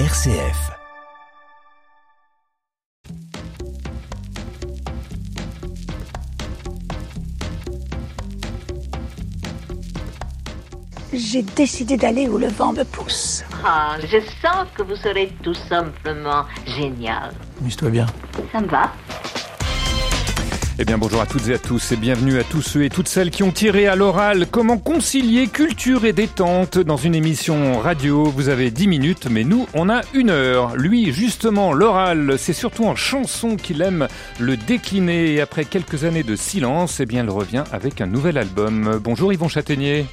RCF. J'ai décidé d'aller où le vent me pousse. Ah, je sens que vous serez tout simplement génial. Amuse-toi bien. Ça me va. Eh bien bonjour à toutes et à tous et bienvenue à tous ceux et toutes celles qui ont tiré à l'oral comment concilier culture et détente dans une émission radio. Vous avez 10 minutes mais nous on a une heure. Lui justement l'oral c'est surtout en chanson qu'il aime le décliner et après quelques années de silence eh bien il revient avec un nouvel album. Bonjour Yvon Châtaignier.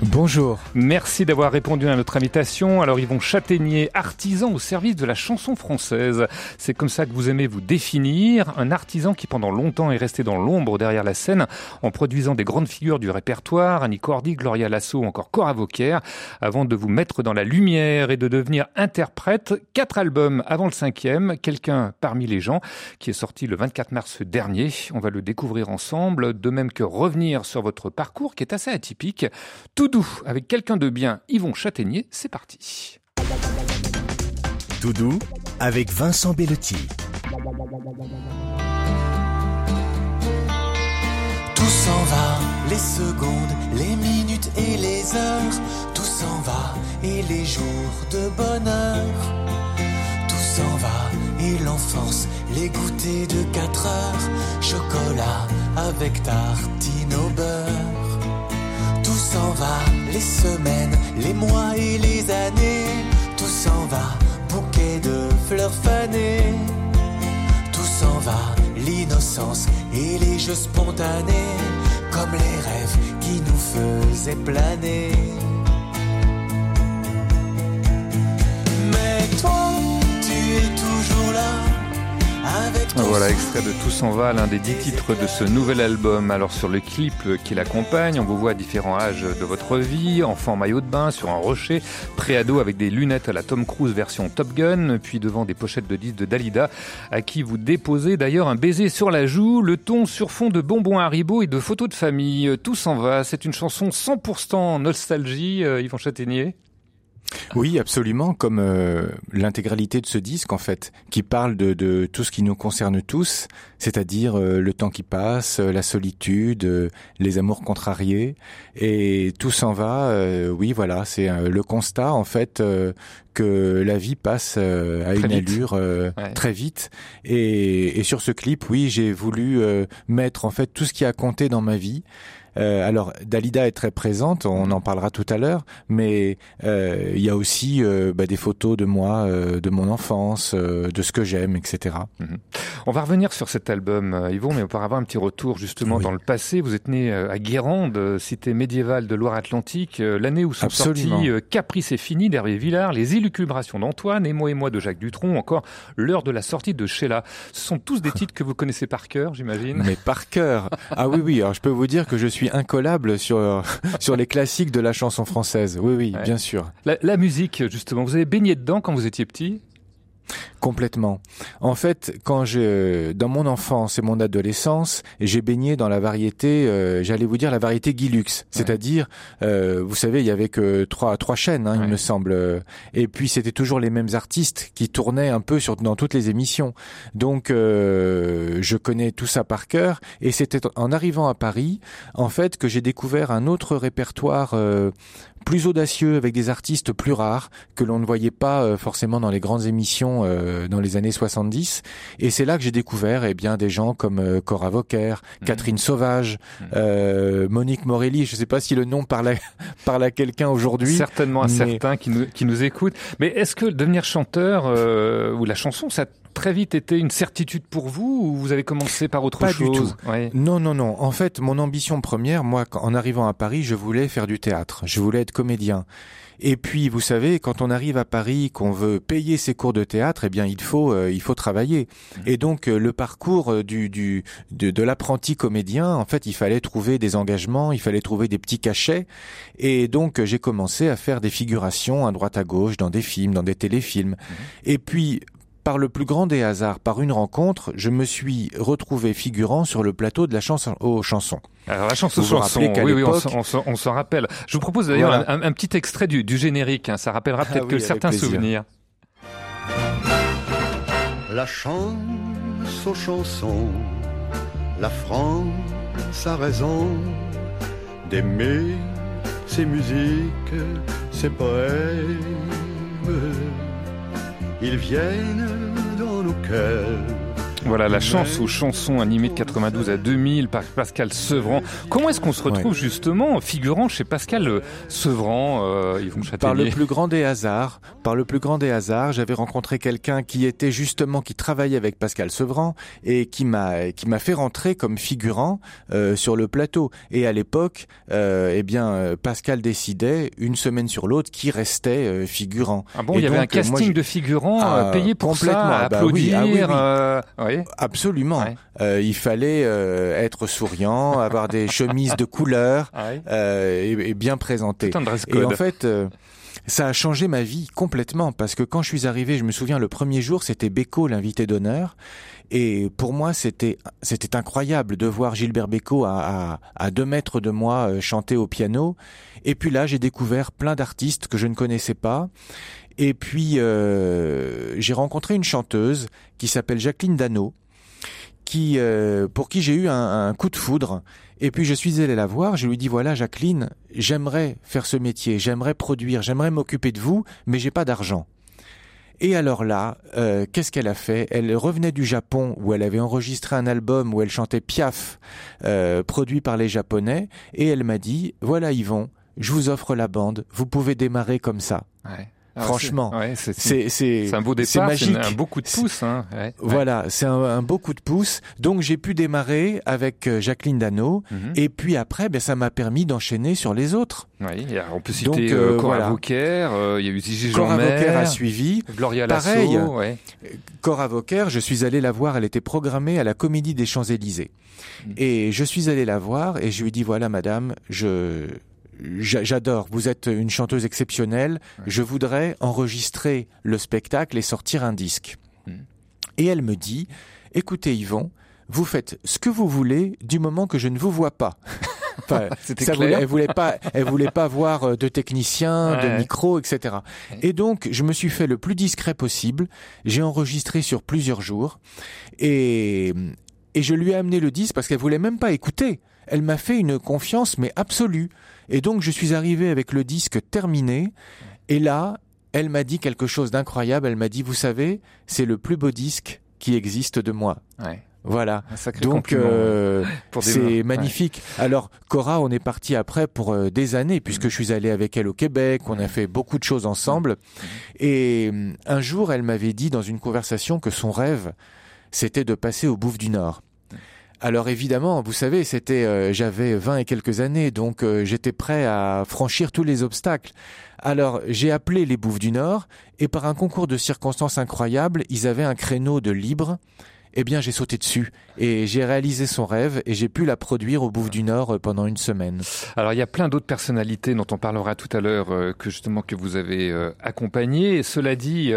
Bonjour. Merci d'avoir répondu à notre invitation. Alors Yvon Châtaignier, artisan au service de la chanson française. C'est comme ça que vous aimez vous définir. Un artisan qui pendant longtemps est resté dans l'ombre derrière la scène en produisant des grandes figures du répertoire, Annie Cordy, Gloria Lasso, encore Cora Vauquier, avant de vous mettre dans la lumière et de devenir interprète. Quatre albums avant le cinquième, Quelqu'un parmi les gens, qui est sorti le 24 mars dernier. On va le découvrir ensemble, de même que revenir sur votre parcours qui est assez atypique. Doux avec quelqu'un de bien, Yvon Châtaignier, c'est parti. Tout doux avec Vincent Bellotti. Tout s'en va, les secondes, les minutes et les heures. Tout s'en va et les jours de bonheur. Tout s'en va et l'enfance, les goûters de 4 heures. Chocolat avec tartine au beurre. Tout s'en va, les semaines, les mois et les années. Tout s'en va, bouquet de fleurs fanées. Tout s'en va, l'innocence et les jeux spontanés. Comme les rêves qui nous faisaient planer. Mais toi, tu es toujours là. Voilà, extrait de Tout s'en va, l'un des dix titres de ce nouvel album. Alors sur le clip qui l'accompagne, on vous voit à différents âges de votre vie, enfant en maillot de bain sur un rocher, préado avec des lunettes à la Tom Cruise version Top Gun, puis devant des pochettes de disques de Dalida, à qui vous déposez d'ailleurs un baiser sur la joue, le ton sur fond de bonbons Haribo et de photos de famille. Tout s'en va, c'est une chanson 100% nostalgie, euh, Yvon Châtaignier. Oui, absolument, comme euh, l'intégralité de ce disque en fait, qui parle de, de tout ce qui nous concerne tous, c'est-à-dire euh, le temps qui passe, euh, la solitude, euh, les amours contrariés, et tout s'en va. euh, oui, voilà, c'est euh, le constat en fait euh, que la vie passe euh, à Très une vite. allure euh, Ouais. très vite. Et, et sur ce clip, oui, j'ai voulu euh, mettre en fait tout ce qui a compté dans ma vie. Euh, alors Dalida est très présente, on en parlera tout à l'heure, mais euh, il y a aussi euh, bah, des photos de moi, euh, de mon enfance, euh, de ce que j'aime, etc. On va revenir sur cet album, euh, Yvon, mais auparavant un petit retour justement Oui. dans le passé. Vous êtes né euh, à Guérande, euh, cité médiévale de Loire-Atlantique, euh, l'année où sont Absolument. sortis euh, Caprice et fini d'Hervé Villard, Les élucubrations d'Antoine, Et moi et moi de Jacques Dutronc, encore l'heure de la sortie de Sheila. Ce sont tous des titres que vous connaissez par cœur, j'imagine. Mais par cœur. Ah oui, oui. Alors je peux vous dire que je suis incollable sur sur les classiques de la chanson française. Oui, oui, Ouais. bien sûr. La, la musique, justement, vous avez baigné dedans quand vous étiez petit? Complètement. En fait, quand je, dans mon enfance et mon adolescence, j'ai baigné dans la variété, euh, j'allais vous dire la variété Guilux, c'est-à-dire, euh, vous savez, il y avait que trois trois chaînes, hein, Ouais. il me semble, et puis c'était toujours les mêmes artistes qui tournaient un peu sur dans toutes les émissions. Donc, euh, je connais tout ça par cœur, et c'était en arrivant à Paris, en fait, que j'ai découvert un autre répertoire. Plus audacieux avec des artistes plus rares que l'on ne voyait pas euh, forcément dans les grandes émissions euh, dans les années 70 et c'est là que j'ai découvert eh bien des gens comme euh, Cora Vauquer, Catherine Sauvage, euh, Monique Morelli, je sais pas si le nom parle à, parle à quelqu'un aujourd'hui. Certainement à mais- certains qui nous, qui nous écoutent. Mais est-ce que devenir chanteur euh, ou la chanson, ça très vite été une certitude pour vous ou vous avez commencé par autre Pas du chose Ouais. Non, non, non. En fait, mon ambition première, moi, en arrivant à Paris, je voulais faire du théâtre. Je voulais être comédien. Et puis, vous savez, quand on arrive à Paris, qu'on veut payer ses cours de théâtre, eh bien, il faut, euh, il faut travailler. Et donc, euh, le parcours euh, du, du, de, de l'apprenti comédien, en fait, il fallait trouver des engagements, il fallait trouver des petits cachets. Et donc, j'ai commencé à faire des figurations à droite à gauche dans des films, dans des téléfilms. Et puis, par le plus grand des hasards, par une rencontre, je me suis retrouvé figurant sur le plateau de la chanson aux chansons. Alors la chanson Vous vous chanson, rappelez qu'à oui, oui, on l'époque- s'en- rappelle. Je vous propose d'ailleurs Voilà. un, un petit extrait du, du générique, hein, ça rappellera peut-être Ah que oui, avec certains plaisir. souvenirs. La chance aux chansons, la France a raison d'aimer ses musiques, ses poèmes. Ils viennent dans nos cœurs voilà, la chance aux chansons animées de 92 à 2000 par Pascal Sevran. Comment est-ce qu'on se retrouve justement figurant chez Pascal euh, Sevran, euh, Yvon Par le plus grand des hasards, par le plus grand des hasards, j'avais rencontré quelqu'un qui était justement, qui travaillait avec Pascal Sevran et qui m'a, qui m'a fait rentrer comme figurant euh, sur le plateau. Et à l'époque, euh, eh bien, euh, Pascal décidait une semaine sur l'autre qui restait euh, figurant. Ah bon, il y avait un casting de figurants ah, payé pour complètement, ça, ah bah applaudir. Ah oui, oui. Absolument. Euh, il fallait euh, être souriant, avoir des chemises de couleur ah euh, et, et, bien présenté. Et en fait, euh, ça a changé ma vie complètement parce que quand je suis arrivé, je me souviens le premier jour, c'était Beko l'invité d'honneur. Et pour moi, c'était c'était incroyable de voir Gilbert Bécaud à, à, à, deux mètres de moi euh, chanter au piano. Et puis là, j'ai découvert plein d'artistes que je ne connaissais pas. Et puis, euh, j'ai rencontré une chanteuse qui s'appelle Jacqueline Dano, qui, euh, pour qui j'ai eu un, coup de foudre. Et puis, je suis allé la voir, je lui dis, voilà, Jacqueline, j'aimerais faire ce métier, j'aimerais produire, j'aimerais m'occuper de vous, mais j'ai pas d'argent. Et alors là, euh, qu'est-ce qu'elle a fait? Elle revenait du Japon où elle avait enregistré un album où elle chantait Piaf, euh, produit par les Japonais, et elle m'a dit, voilà Yvon, je vous offre la bande, vous pouvez démarrer comme ça. Ouais. Franchement, c'est un beau départ, c'est magique. un beau coup de pouce. Hein. Ouais, voilà, c'est un, un, beau coup de pouce. Donc j'ai pu démarrer avec euh, Jacqueline Dano, mm -hmm. et puis après, ben, ça m'a permis d'enchaîner sur les autres. Oui, on peut citer Donc, euh, Cora voilà. Vauquer, euh, il y a eu Gigi Cora Vauquer a suivi. Gloria Lasso. Pareil, ouais. Cora Vauquer, je suis allé la voir, elle était programmée à la Comédie des Champs-Élysées. Mm. Et je suis allé la voir et je lui ai dit, voilà madame, je j'adore, vous êtes une chanteuse exceptionnelle, ouais. je voudrais enregistrer le spectacle et sortir un disque. Mmh. Et elle me dit, écoutez Yvon, vous faites ce que vous voulez du moment que je ne vous vois pas. enfin, ça voulait, elle voulait pas, elle voulait pas voir euh, de technicien, ouais. de micro, etc. Et donc, je me suis fait le plus discret possible. J'ai enregistré sur plusieurs jours et et je lui ai amené le disque parce qu'elle voulait même pas écouter. Elle m'a fait une confiance mais absolue. Et donc je suis arrivé avec le disque terminé. Et là, elle m'a dit quelque chose d'incroyable. Elle m'a dit, vous savez, c'est le plus beau disque qui existe de moi. Ouais. Voilà. Donc euh, c'est magnifique. Ouais. Alors Cora, on est parti après pour euh, des années puisque mmh. je suis allé avec elle au Québec. On a fait beaucoup de choses ensemble. Et euh, un jour, elle m'avait dit dans une conversation que son rêve, c'était de passer au Bouffe du Nord. Alors évidemment, vous savez, c'était euh, j'avais 20 et quelques années, donc euh, j'étais prêt à franchir tous les obstacles. Alors j'ai appelé les Bouffes du Nord et par un concours de circonstances incroyables, ils avaient un créneau de libre eh bien j'ai sauté dessus et j'ai réalisé son rêve et j'ai pu la produire au Bouffe du Nord euh, pendant une semaine. Alors il y a plein d'autres personnalités dont on parlera tout à l'heure euh, que justement que vous avez euh, accompagné. Cela dit,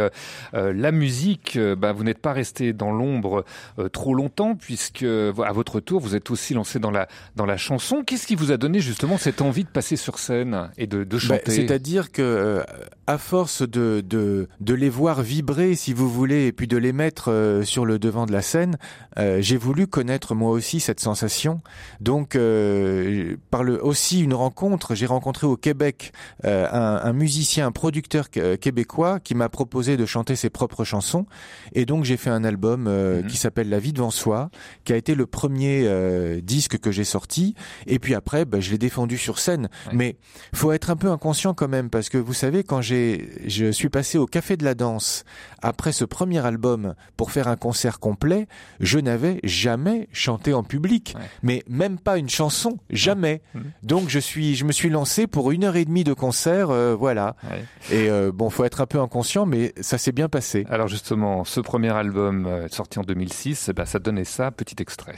la musique, bah, vous n'êtes pas resté dans l'ombre trop longtemps puisque à votre tour vous êtes aussi lancé dans la dans la chanson. Qu'est-ce qui vous a donné justement cette envie de passer sur scène et de, de chanter? bah, C'est-à-dire que à force de, de de les voir vibrer, si vous voulez, et puis de les mettre sur le devant de la scène, euh, j'ai voulu connaître moi aussi cette sensation. Donc, euh, par le aussi une rencontre, j'ai rencontré au Québec euh, un, un, musicien, un producteur québécois qui m'a proposé de chanter ses propres chansons. Et donc, j'ai fait un album euh, mmh. qui s'appelle La vie devant soi, qui a été le premier euh, disque que j'ai sorti. Et puis après, bah, je l'ai défendu sur scène. Ouais. Mais faut être un peu inconscient quand même, parce que vous savez, quand j'ai, je suis passé au Café de la Danse après ce premier album pour faire un concert complet, je n'avais jamais chanté en public, ouais. mais même pas une chanson, jamais. Mmh. Donc je suis, je me suis lancé pour une heure et demie de concert, euh, voilà. Ouais. Et euh, bon, faut être un peu inconscient, mais ça s'est bien passé. Alors justement, ce premier album euh, sorti en 2006, eh ben, ça donnait ça, petit extrait.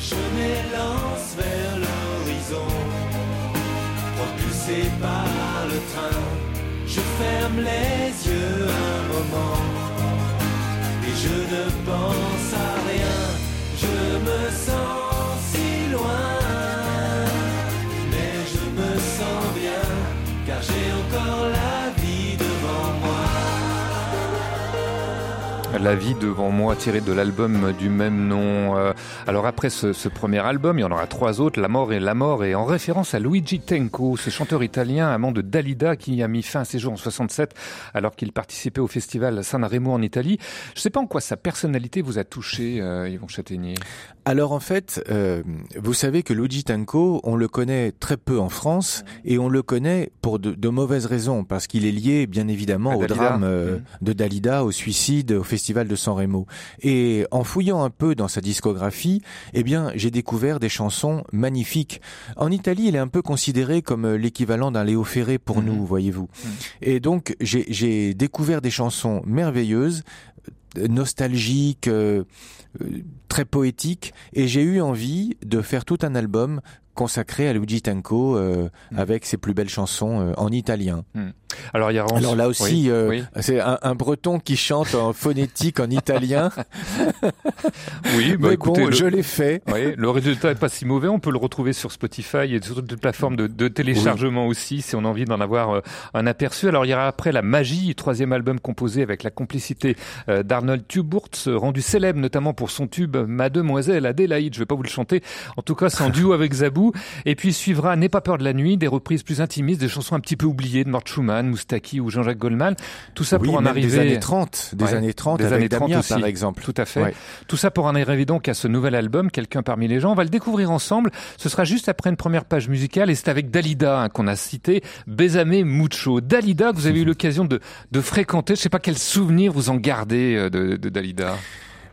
Je m'élance vers l'horizon, propulsé par le train. Je ferme les yeux un moment je ne pense à rien. Je me sens La vie devant moi, tiré de l'album du même nom. Euh, alors après ce, ce, premier album, il y en aura trois autres, La mort et La mort, et en référence à Luigi Tenco, ce chanteur italien amant de Dalida qui a mis fin à ses jours en 67 alors qu'il participait au festival San Remo en Italie. Je ne sais pas en quoi sa personnalité vous a touché, euh, Yvon Châtaignier. Alors en fait, euh, vous savez que Luigi Tenco, on le connaît très peu en France et on le connaît pour de, de mauvaises raisons parce qu'il est lié bien évidemment au drame euh, mmh. de Dalida, au suicide, au festival de San Remo. Et en fouillant un peu dans sa discographie, eh bien, j'ai découvert des chansons magnifiques. En Italie, il est un peu considéré comme euh, l'équivalent d'un Léo Ferré pour mmh. nous, voyez-vous. Mmh. Et donc, j'ai découvert des chansons merveilleuses, euh, nostalgiques, euh, très poétiques, et j'ai eu envie de faire tout un album consacré à Luigi Tanco euh, mm. avec ses plus belles chansons euh, en italien. Mm. Alors, il y a Alors là aussi, euh, c'est un, un, breton qui chante en phonétique en italien. oui, bah, Mais écoutez, bon, le, je l'ai fait. Oui, le résultat est pas si mauvais. On peut le retrouver sur Spotify et sur toutes les plateformes de, de téléchargement aussi, si on a envie d'en avoir euh, un aperçu. Alors, il y aura après La Magie, troisième album composé avec la complicité euh, d'Arnold Tuburtz, rendu célèbre notamment pour son tube Mademoiselle Adélaïde. Je vais pas vous le chanter. En tout cas, c'est en duo avec Zabou. Et puis suivra N'aie pas peur de la nuit, des reprises plus intimistes, des chansons un petit peu oubliées de Mort Schumann, Moustaki ou Jean-Jacques Goldman. Tout ça oui, pour en arriver des années 30, des ouais, années 30 des avec années 30 Damien, aussi. par exemple. Tout à fait. Ouais. Tout ça pour en arriver donc à ce nouvel album, Quelqu'un parmi les gens. On va le découvrir ensemble. Ce sera juste après une première page musicale et c'est avec Dalida hein, qu'on a cité Besame Mucho. Dalida, que vous avez eu l'occasion de, de fréquenter. Je sais pas quel souvenir vous en gardez euh, de, de Dalida.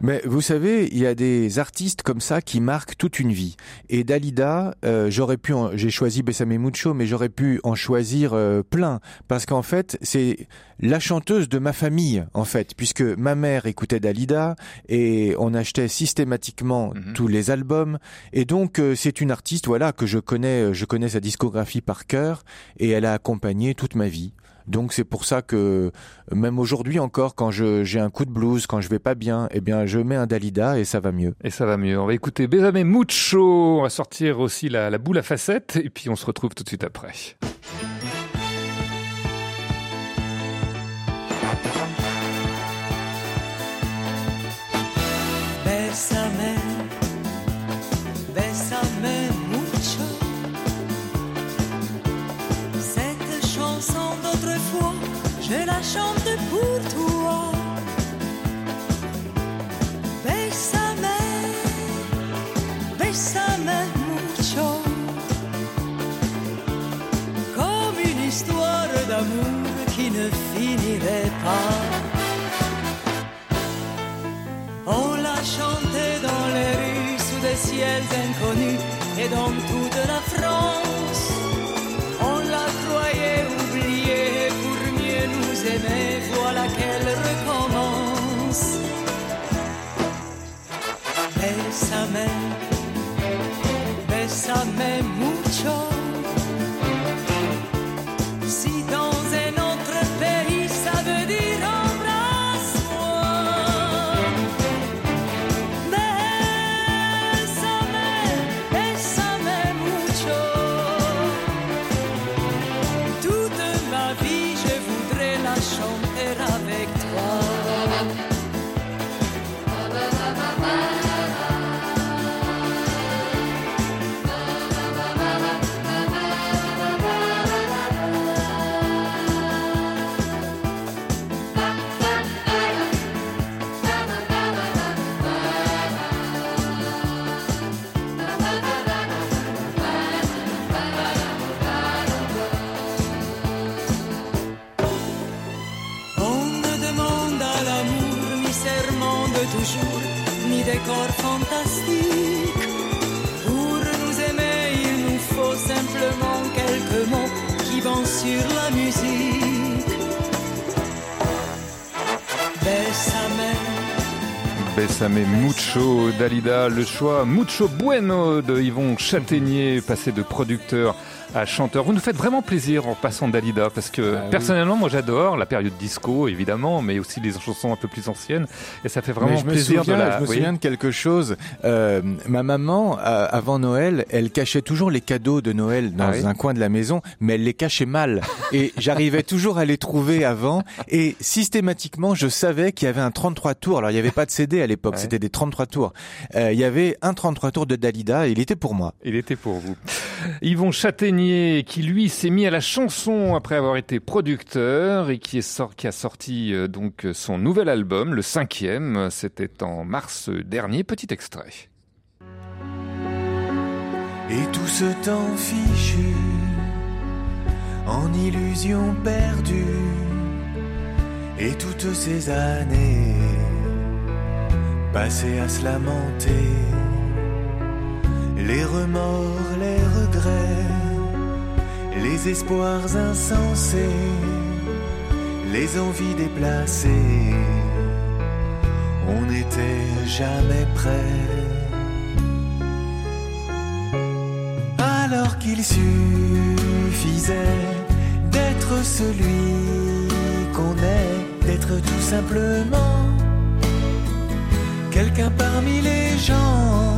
Mais vous savez, il y a des artistes comme ça qui marquent toute une vie. Et Dalida, euh, j'aurais pu, en... j'ai choisi Besame Mucho, mais j'aurais pu en choisir euh, plein parce qu'en fait, c'est la chanteuse de ma famille, en fait, puisque ma mère écoutait Dalida et on achetait systématiquement mm -hmm. tous les albums. Et donc, euh, c'est une artiste, voilà, que je connais, je connais sa discographie par cœur et elle a accompagné toute ma vie. Donc c'est pour ça que même aujourd'hui encore, quand j'ai un coup de blues, quand je vais pas bien, eh bien je mets un Dalida et ça va mieux. Et ça va mieux. On va écouter Besame Mucho. On va sortir aussi la, la boule à facettes et puis on se retrouve tout de suite après. Chante pour toi. Bésame, bésame mucho. Comme une histoire d'amour qui ne finirait pas. On l'a chanté dans les rues sous des ciels inconnus et dans toute la France. Qu'elle recommence. Bésame, bésame mucho. Dalida, le choix Mucho Bueno de Yvon Châtaignier, passé de producteur à chanteur. Vous nous faites vraiment plaisir en passant Dalida parce que Ah oui. personnellement, moi j'adore la période disco évidemment, mais aussi les chansons un peu plus anciennes et ça fait vraiment me plaisir souviens, de la. je me oui. souviens de quelque chose. Euh, ma maman, euh, avant Noël, elle cachait toujours les cadeaux de Noël dans Ah oui un coin de la maison, mais elle les cachait mal. Et j'arrivais toujours à les trouver avant. Et systématiquement, je savais qu'il y avait un 33 tours. Alors, il n'y avait pas de CD à l'époque, Ouais. c'était des 33 tours. Euh, il y avait un 33 tours de Dalida et il était pour moi. Il était pour vous. Yvon Qui lui s'est mis à la chanson après avoir été producteur et qui, est sor- qui a sorti euh, donc son nouvel album, le cinquième. C'était en mars dernier. Petit extrait. Et tout ce temps fichu en illusion perdue et toutes ces années passées à se lamenter les remords, les espoirs insensés, les envies déplacées. On n'était jamais prêt. Alors qu'il suffisait d'être celui qu'on est, d'être tout simplement quelqu'un parmi les gens.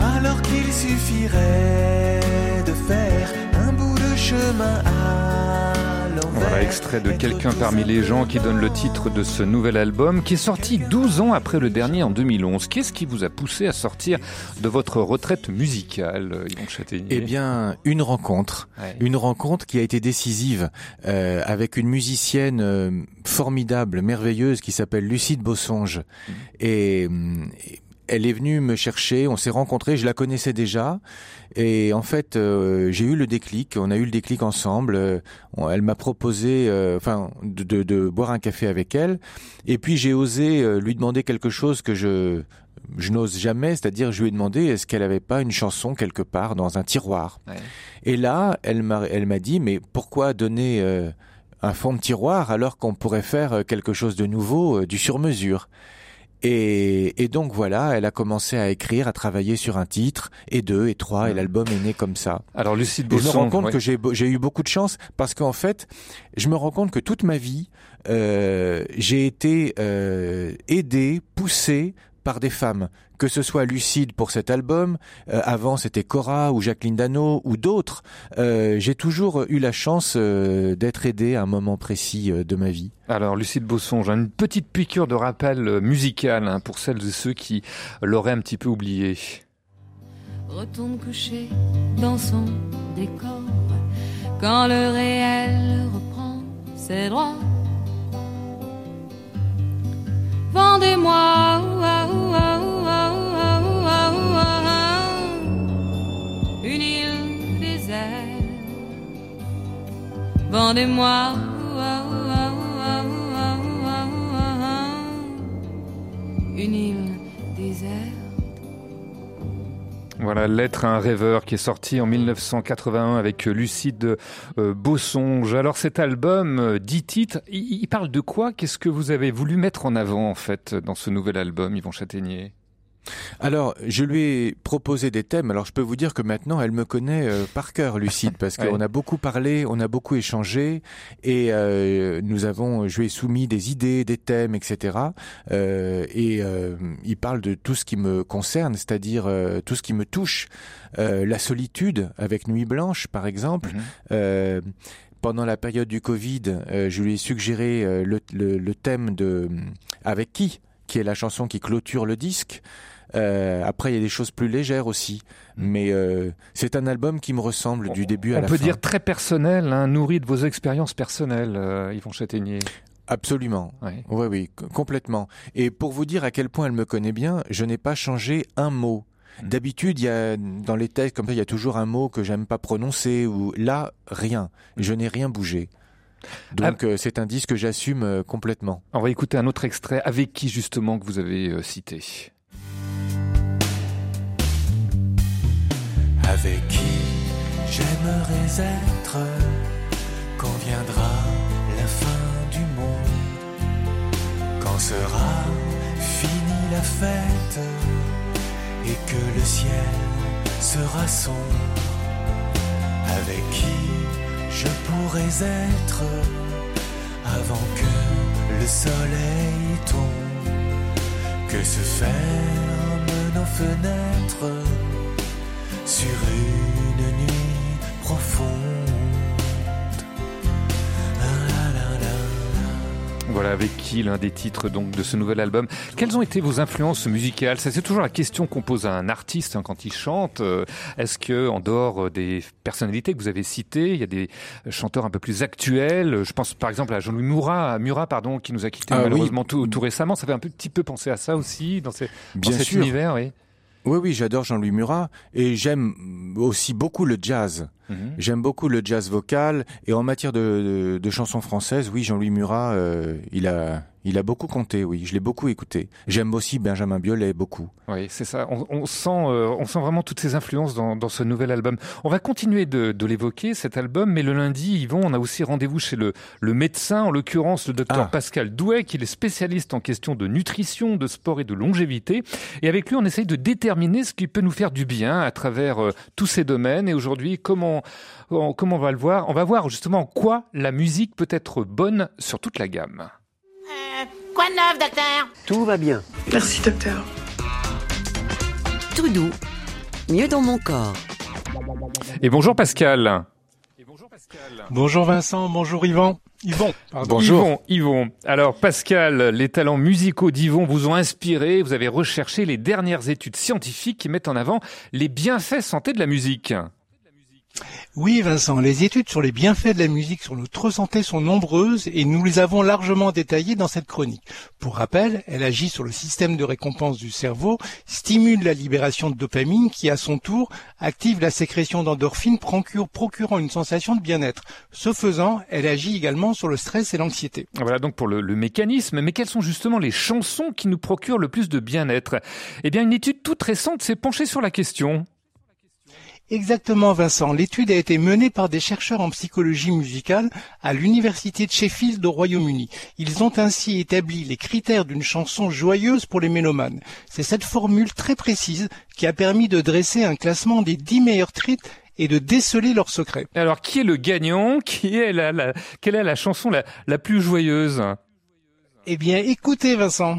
Alors qu'il suffirait de faire un bout de chemin à l'envers. Voilà, extrait de quelqu'un parmi les gens qui donne le titre de ce nouvel album qui est sorti 12 ans après le dernier en 2011. Qu'est-ce qui vous a poussé à sortir de votre retraite musicale, Yvon Châtaignier? Eh bien, une rencontre. Ouais. Une rencontre qui a été décisive euh, avec une musicienne euh, formidable, merveilleuse, qui s'appelle Lucide Bossonge. Et, hum, elle est venue me chercher, on s'est rencontrés, je la connaissais déjà. Et en fait, euh, j'ai eu le déclic, on a eu le déclic ensemble. euh, elle m'a proposé euh, enfin, de, de- de boire un café avec elle. Et puis j'ai osé lui demander quelque chose que je... Je n'ose jamais, c'est-à-dire je lui ai demandé est-ce qu'elle avait pas une chanson quelque part dans un tiroir? Ouais. Et là, elle m'a, elle m'a dit, mais pourquoi donner un fond de tiroir alors qu'on pourrait faire quelque chose de nouveau, du sur-mesure? Et, et donc voilà, elle a commencé à écrire, à travailler sur un titre, et deux, et trois, et l'album est né comme ça. Alors Lucide Et je me rends compte ouais. que j'ai eu beaucoup de chance parce qu'en fait, je me rends compte que toute ma vie, euh, j'ai été euh, aidé, poussé par des femmes, que ce soit Lucide pour cet album, euh, avant c'était Cora ou Jacqueline Dano ou d'autres. Euh, j'ai toujours eu la chance euh, d'être aidé à un moment précis euh, de ma vie. Alors Lucide Bosson, j'ai une petite piqûre de rappel musical hein, pour celles et ceux qui l'auraient un petit peu oublié. retourne coucher dans son décor quand le réel reprend ses droits. Vendez-moi une île déserte. Vendez-moi une île Voilà, Lettre à un rêveur qui est sorti en 1981 avec euh, Lucide euh, Bossonge. Alors cet album, euh, 10 titres, il, il parle de quoi? Qu'est-ce que vous avez voulu mettre en avant en fait dans ce nouvel album, Yvon Châtaignier? Alors, je lui ai proposé des thèmes. Alors, je peux vous dire que maintenant, elle me connaît euh, par cœur, Lucide, parce Ouais. qu'on a beaucoup parlé, on a beaucoup échangé, et euh, nous avons, je lui ai soumis des idées, des thèmes, etc. Euh, et euh, il parle de tout ce qui me concerne, c'est-à-dire euh, tout ce qui me touche, Euh, la solitude avec Nuit Blanche, par exemple. Mhm. Euh, pendant la période du Covid, euh, je lui ai suggéré euh, le, le- le thème de Avec qui? Qui est la chanson qui clôture le disque. Euh, après, il y a des choses plus légères aussi, mais euh, c'est un album qui me ressemble du début à On la peut fin. dire très personnel, hein, nourri de vos expériences personnelles, euh, Yvon Châtaignier. Absolument. Oui, oui, c- complètement. Et pour vous dire à quel point elle me connaît bien, je n'ai pas changé un mot. Mm. D'habitude, il y a dans les textes comme ça, il y a toujours un mot que j'aime pas prononcer ou là rien. Je n'ai rien bougé. Donc euh, c'est un disque que j'assume euh, complètement. On va écouter un autre extrait avec qui justement que vous avez euh, cité. avec qui j'aimerais être quand viendra la fin du monde, quand sera finie la fête et que le ciel sera sombre avec qui je pourrais être avant que le soleil tombe, que se ferment nos fenêtres sur une nuit profonde. Voilà avec qui l'un des titres donc de ce nouvel album. Quelles ont été vos influences musicales? Ça c'est toujours la question qu'on pose à un artiste hein, quand il chante. Euh, Est-ce que en dehors euh, des personnalités que vous avez citées, il y a des chanteurs un peu plus actuels? Je pense par exemple à Jean-Louis Murat, Murat pardon, qui nous a quittés Ah oui. malheureusement tout, tout récemment. Ça fait un petit peu penser à ça aussi dans, ces, dans Bien cet sûr. univers. Oui. Oui, oui, j'adore Jean-Louis Murat et j'aime aussi beaucoup le jazz. Mhm. J'aime beaucoup le jazz vocal et en matière de, de, de chansons françaises, oui, Jean-Louis Murat, euh, il a, il a beaucoup compté, oui, je l'ai beaucoup écouté. J'aime aussi Benjamin Biolay, beaucoup. Oui, c'est ça. On, on sent, euh, on sent vraiment toutes ces influences dans, dans ce nouvel album. On va continuer de, de l'évoquer cet album, mais le lundi, Yvon, on a aussi rendez-vous chez le, le médecin, en l'occurrence le docteur Ah. Pascal Douet, qui est spécialiste en question de nutrition, de sport et de longévité. Et avec lui, on essaye de déterminer ce qui peut nous faire du bien à travers euh, tous ces domaines. Et aujourd'hui, comment, en- comment on va le voir On va voir justement en quoi la musique peut être bonne sur toute la gamme. Quoi de neuf, docteur? Tout va bien. Merci, docteur. Tout doux, mieux dans mon corps. Et bonjour Pascal. Bonjour Vincent, bonjour Yvan. Yvon, pardon. Yvon, Yvon. Alors Pascal, les talents musicaux d'Yvon vous ont inspiré. Vous avez recherché les dernières études scientifiques qui mettent en avant les bienfaits santé de la musique. Oui Vincent, les études sur les bienfaits de la musique sur notre santé sont nombreuses et nous les avons largement détaillées dans cette chronique. Pour rappel, elle agit sur le système de récompense du cerveau, stimule la libération de dopamine qui à son tour active la sécrétion d'endorphines procurant une sensation de bien-être. Ce faisant, elle agit également sur le stress et l'anxiété. Voilà donc pour le mécanisme. Mais quelles sont justement les chansons qui nous procurent le plus de bien-être? Eh bien, une étude toute récente s'est penchée sur la question. Exactement, Vincent. L'étude a été menée par des chercheurs en psychologie musicale à l'université de Sheffield au Royaume-Uni. Ils ont ainsi établi les critères d'une chanson joyeuse pour les mélomanes. C'est cette formule très précise qui a permis de dresser un classement des dix meilleurs titres et de déceler leurs secrets. Alors, qui est le gagnant? Qui est la, la- quelle est la chanson la, la plus joyeuse? Eh bien, écoutez, Vincent.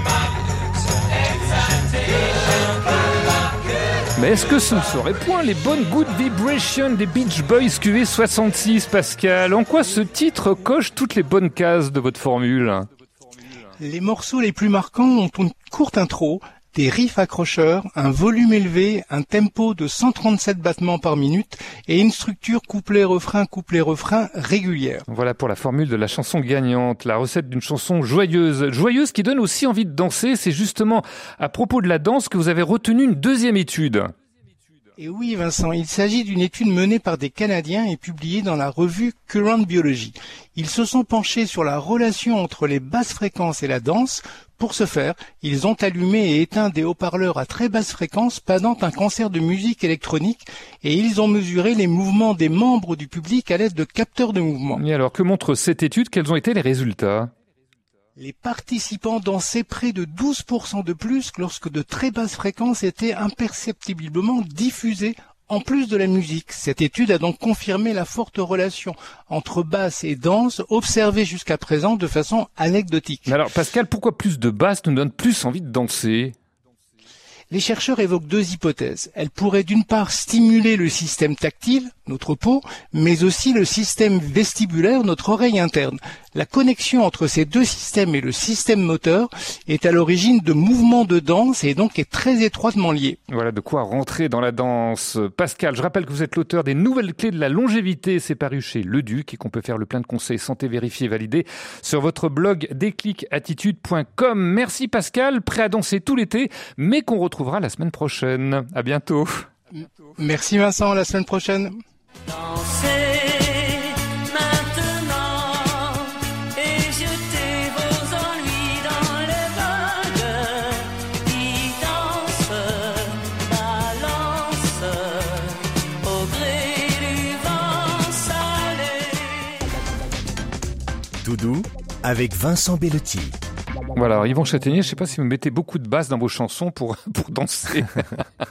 est-ce que ce ne serait point les bonnes good vibrations des Beach Boys QV66, Pascal? En quoi ce titre coche toutes les bonnes cases de votre formule? Les morceaux les plus marquants ont une courte intro, des riffs accrocheurs, un volume élevé, un tempo de 137 battements par minute et une structure couplet-refrain, couplet-refrain régulière. Voilà pour la formule de la chanson gagnante, la recette d'une chanson joyeuse. Joyeuse qui donne aussi envie de danser. C'est justement à propos de la danse que vous avez retenu une deuxième étude. Et oui, Vincent, il s'agit d'une étude menée par des Canadiens et publiée dans la revue Current Biology. Ils se sont penchés sur la relation entre les basses fréquences et la danse. Pour ce faire, ils ont allumé et éteint des haut-parleurs à très basse fréquence pendant un concert de musique électronique et ils ont mesuré les mouvements des membres du public à l'aide de capteurs de mouvement. Alors, que montre cette étude? Quels ont été les résultats? Les participants dansaient près de 12% de plus que lorsque de très basses fréquences étaient imperceptiblement diffusées en plus de la musique. Cette étude a donc confirmé la forte relation entre basse et danse observée jusqu'à présent de façon anecdotique. Mais alors, Pascal, pourquoi plus de basses nous donne plus envie de danser? Les chercheurs évoquent deux hypothèses. Elles pourraient d'une part stimuler le système tactile, notre peau, mais aussi le système vestibulaire, notre oreille interne. La connexion entre ces deux systèmes et le système moteur est à l'origine de mouvements de danse et donc est très étroitement liée. Voilà de quoi rentrer dans la danse. Pascal, je rappelle que vous êtes l'auteur des nouvelles clés de la longévité. C'est paru chez Le Duc et qu'on peut faire le plein de conseils santé vérifiés et validés sur votre blog déclicattitude.com. Merci Pascal, prêt à danser tout l'été, mais qu'on retrouvera la semaine prochaine. À bientôt. Merci Vincent, à la semaine prochaine. Danser avec Vincent Bellotti. Voilà, alors Yvon Châtaignier, je sais pas si vous mettez beaucoup de basses dans vos chansons pour, pour danser.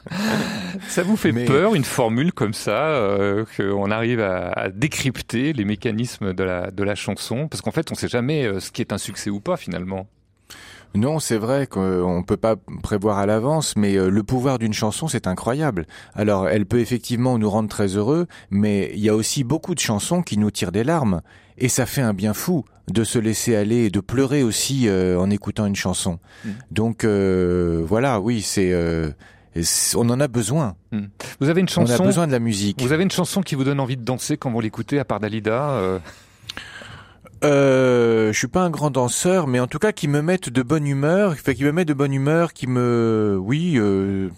ça vous fait Mais- peur, une formule comme ça, euh, qu'on arrive à, à décrypter les mécanismes de la, de la chanson? Parce qu'en fait, on sait jamais euh, ce qui est un succès ou pas finalement. Non, c'est vrai qu'on peut pas prévoir à l'avance, mais euh, le pouvoir d'une chanson, c'est incroyable. Alors, elle peut effectivement nous rendre très heureux, mais il y a aussi beaucoup de chansons qui nous tirent des larmes, et ça fait un bien fou de se laisser aller et de pleurer aussi euh, en écoutant une chanson. Mm. Donc euh, voilà, oui, c'est euh, c'est- on en a besoin. Vous avez une On a chanson besoin de la musique. Vous avez une chanson qui vous donne envie de danser quand vous l'écoutez, à part Dalida euh, Euh, je suis pas un grand danseur, mais en tout cas qui me mettent de bonne humeur, fait qui me met de bonne humeur, qui me, oui, euh,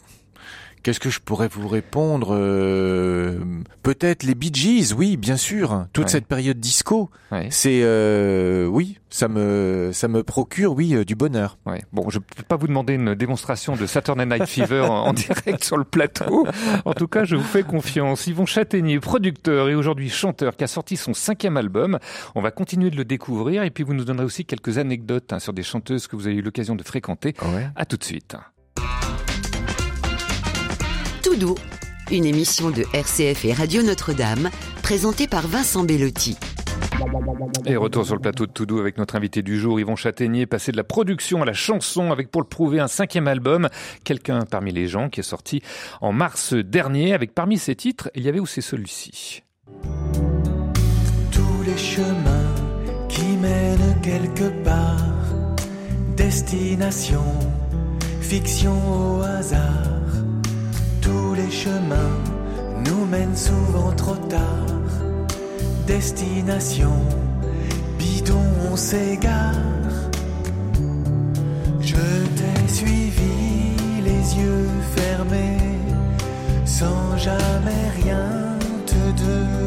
qu'est-ce que je pourrais vous répondre Euh, Peut-être les Bee Gees, oui, bien sûr. Toute Ouais. cette période disco, ouais. c'est, euh, oui, ça me, ça me procure, oui, euh, du bonheur. Ouais. Bon, je peux pas vous demander une démonstration de Saturday Night Fever en, en direct sur le plateau. En tout cas, je vous fais confiance. Yvon Châtaignier, producteur et aujourd'hui chanteur, qui a sorti son cinquième album. On va continuer de le découvrir et puis vous nous donnerez aussi quelques anecdotes hein, sur des chanteuses que vous avez eu l'occasion de fréquenter. Ouais. À tout de suite. Tout doux, une émission de RCF et Radio Notre-Dame, présentée par Vincent Bellotti. Et retour sur le plateau de Toudou avec notre invité du jour, Yvon Châtaignier, passé de la production à la chanson avec pour le prouver un cinquième album, Quelqu'un parmi les gens, qui est sorti en mars dernier. Avec parmi ses titres, il y avait aussi celui-ci? Tous les chemins qui mènent quelque part, destination, fiction au hasard. Tous les chemins nous mènent souvent trop tard, destination, bidon, on s'égare. Je t'ai suivi les yeux fermés, sans jamais rien te demander.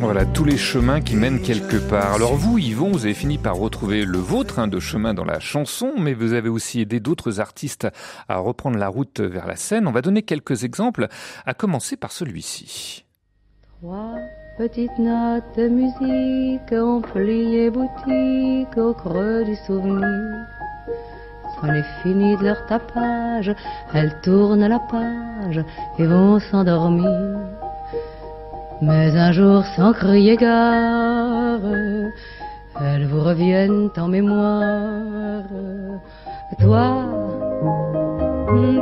Voilà, tous les chemins qui mènent quelque part. Alors vous, Yvon, vous avez fini par retrouver le vôtre hein, de chemin dans la chanson, mais vous avez aussi aidé d'autres artistes à reprendre la route vers la scène. On va donner quelques exemples, à commencer par celui-ci. Trois petites notes de musique ont plié boutique au creux du souvenir. C'en est fini de leur tapage, elles tournent la page et vont s'endormir. Mais un jour, sans crier gare, elles vous reviennent en mémoire. Toi,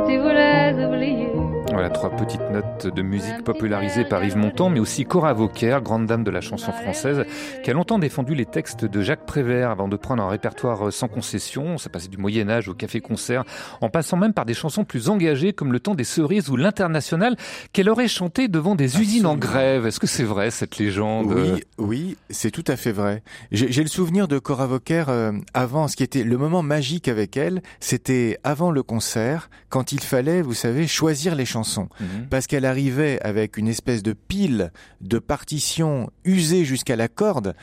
tu voulais oublier. Voilà, trois petites notes de musique popularisées par Yves Montand, mais aussi Cora Vauquer, grande dame de la chanson française, qui a longtemps défendu les textes de Jacques Prévert avant de prendre un répertoire sans concession. Ça passait du Moyen-Âge au café-concert, en passant même par des chansons plus engagées comme Le Temps des Cerises ou L'International, qu'elle aurait chanté devant des usines en grève. Est-ce que c'est vrai, cette légende? Oui, oui, c'est tout à fait vrai. J'ai j'ai le souvenir de Cora Vauquer euh, avant, ce qui était le moment magique avec elle, c'était avant le concert, quand il fallait, vous savez, choisir les chansons. Mhm. Parce qu'elle arrivait avec une espèce de pile de partitions usées jusqu'à la corde.